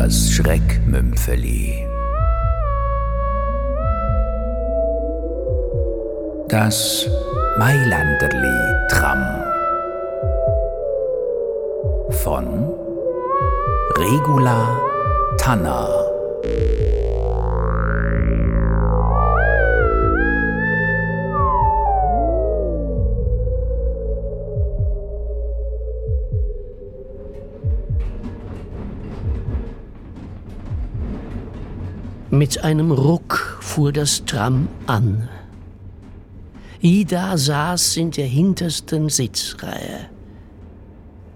Das Schreckmümpfeli. Das Mailanderli Tram von Regula Tanner. Mit einem Ruck fuhr das Tram an. Ida saß in der hintersten Sitzreihe.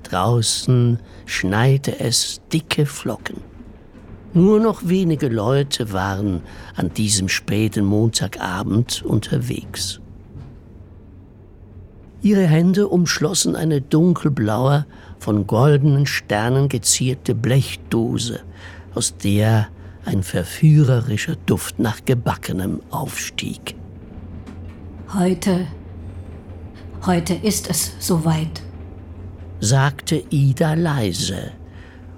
Draußen schneite es dicke Flocken. Nur noch wenige Leute waren an diesem späten Montagabend unterwegs. Ihre Hände umschlossen eine dunkelblaue, von goldenen Sternen gezierte Blechdose, aus der ein verführerischer Duft nach Gebackenem aufstieg. Heute, heute ist es soweit, sagte Ida leise,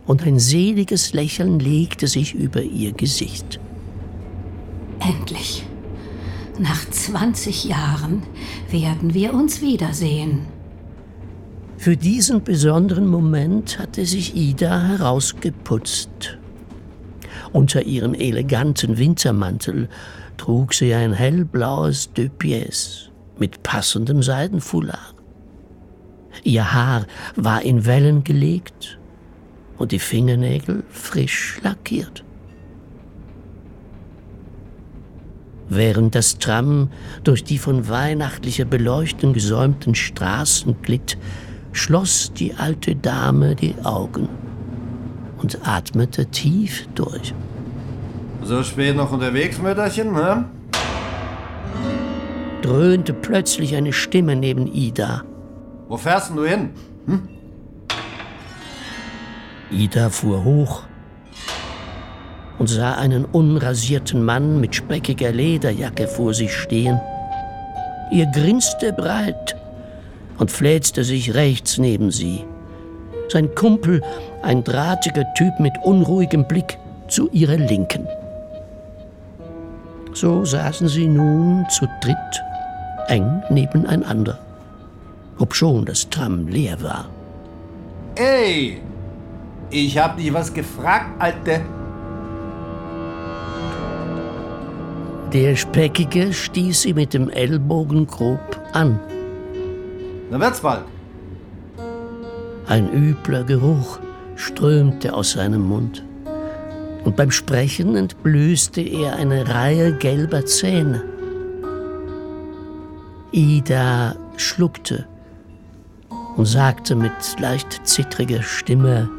und ein seliges Lächeln legte sich über ihr Gesicht. Endlich. Nach 20 Jahren werden wir uns wiedersehen. Für diesen besonderen Moment hatte sich Ida herausgeputzt. Unter ihrem eleganten Wintermantel trug sie ein hellblaues De Pièce mit passendem Seidenfoulard. Ihr Haar war in Wellen gelegt und die Fingernägel frisch lackiert. Während das Tram durch die von weihnachtlicher Beleuchtung gesäumten Straßen glitt, schloss die alte Dame die Augen und atmete tief durch. So spät noch unterwegs, Mütterchen, ne? Dröhnte plötzlich eine Stimme neben Ida. Wo fährst denn du hin? Hm? Ida fuhr hoch und sah einen unrasierten Mann mit speckiger Lederjacke vor sich stehen. Ihr grinste breit und fläzte sich rechts neben sie. Sein Kumpel, ein drahtiger Typ mit unruhigem Blick, zu ihrer Linken. So saßen sie nun zu dritt eng nebeneinander, obschon das Tram leer war. Ey, ich hab dich was gefragt, Alte. Der Speckige stieß sie mit dem Ellbogen grob an. Na wird's bald. Ein übler Geruch strömte aus seinem Mund. Und beim Sprechen entblößte er eine Reihe gelber Zähne. Ida schluckte und sagte mit leicht zittriger Stimme,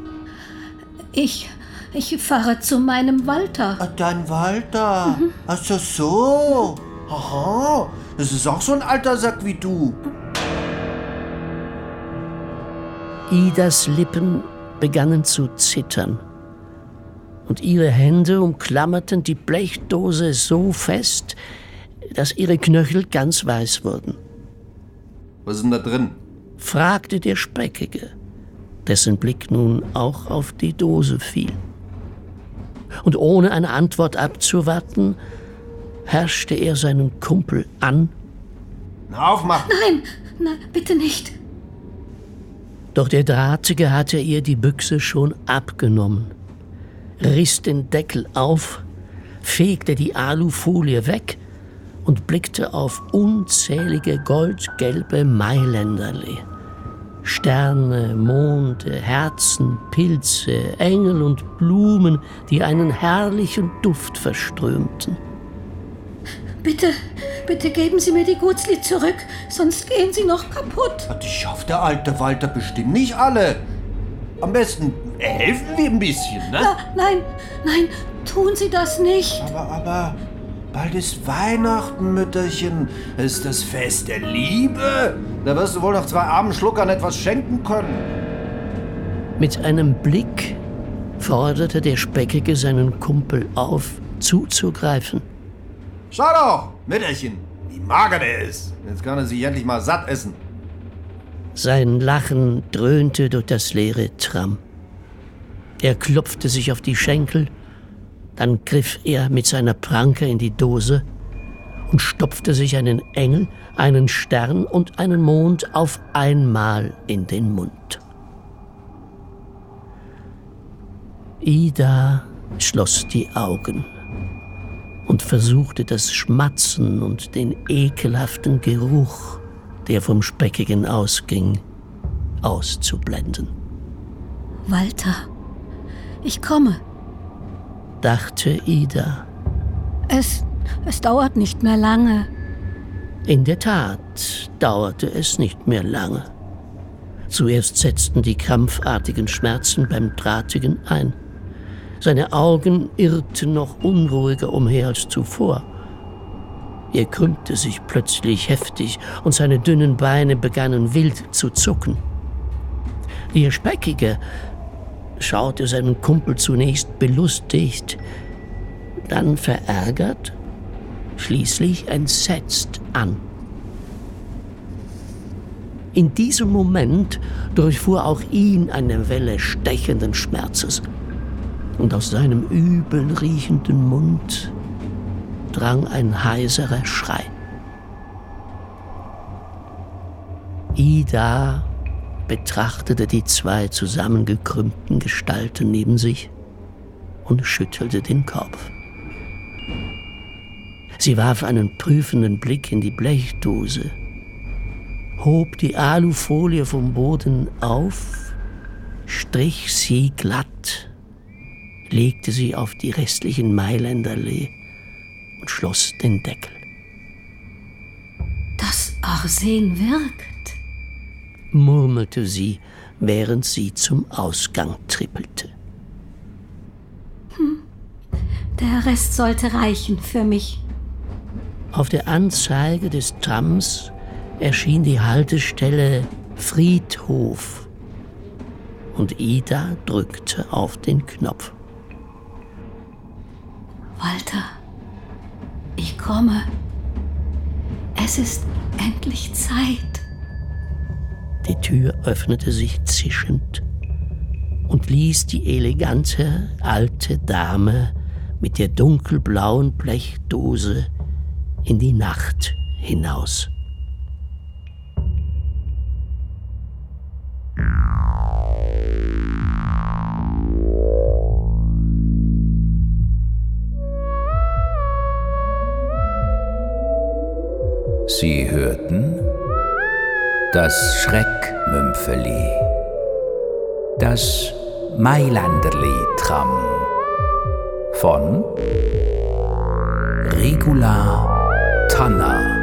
Ich, ich fahre zu meinem Walter. Dein Walter. Mhm. Ach so, so. Aha. Das ist auch so ein alter Sack wie du. Idas Lippen begannen zu zittern und ihre Hände umklammerten die Blechdose so fest, dass ihre Knöchel ganz weiß wurden. Was ist denn da drin? fragte der Speckige, dessen Blick nun auch auf die Dose fiel. Und ohne eine Antwort abzuwarten, herrschte er seinen Kumpel an. Na, aufmachen! Nein, nein, bitte nicht. Doch der Drahtige hatte ihr die Büchse schon abgenommen, riss den Deckel auf, fegte die Alufolie weg und blickte auf unzählige goldgelbe Mailänderli. Sterne, Monde, Herzen, Pilze, Engel und Blumen, die einen herrlichen Duft verströmten. Bitte, bitte geben Sie mir die Gutzli zurück, sonst gehen sie noch kaputt. Die schafft der alte Walter bestimmt nicht alle. Am besten helfen wir ein bisschen, ne? Na, nein, nein, tun Sie das nicht. Aber, aber, bald ist Weihnachten, Mütterchen. Es ist das Fest der Liebe. Da wirst du wohl noch zwei armen Schluckern etwas schenken können. Mit einem Blick forderte der Speckige seinen Kumpel auf, zuzugreifen. Schau doch, Mütterchen, wie mager der ist. Jetzt kann er sich endlich mal satt essen. Sein Lachen dröhnte durch das leere Tram. Er klopfte sich auf die Schenkel, dann griff er mit seiner Pranke in die Dose und stopfte sich einen Engel, einen Stern und einen Mond auf einmal in den Mund. Ida schloss die Augen und versuchte das Schmatzen und den ekelhaften Geruch, der vom Speckigen ausging, auszublenden. Walter, ich komme, dachte Ida. Es, es dauert nicht mehr lange. In der Tat dauerte es nicht mehr lange. Zuerst setzten die krampfartigen Schmerzen beim Drahtigen ein. Seine Augen irrten noch unruhiger umher als zuvor. Er krümmte sich plötzlich heftig und seine dünnen Beine begannen wild zu zucken. Der Speckige schaute seinen Kumpel zunächst belustigt, dann verärgert, schließlich entsetzt an. In diesem Moment durchfuhr auch ihn eine Welle stechenden Schmerzes und aus seinem übel riechenden Mund drang ein heiserer Schrei. Ida betrachtete die zwei zusammengekrümmten Gestalten neben sich und schüttelte den Kopf. Sie warf einen prüfenden Blick in die Blechdose, hob die Alufolie vom Boden auf, strich sie glatt legte sie auf die restlichen Mailänderlee und schloss den Deckel. Das Arsen wirkt, murmelte sie, während sie zum Ausgang trippelte. Hm, der Rest sollte reichen für mich. Auf der Anzeige des Trams erschien die Haltestelle Friedhof und Ida drückte auf den Knopf. Walter, ich komme. Es ist endlich Zeit. Die Tür öffnete sich zischend und ließ die elegante alte Dame mit der dunkelblauen Blechdose in die Nacht hinaus. Hörten das Schreckmümpfeli, das Mailanderli-Tram von Regula Tanner.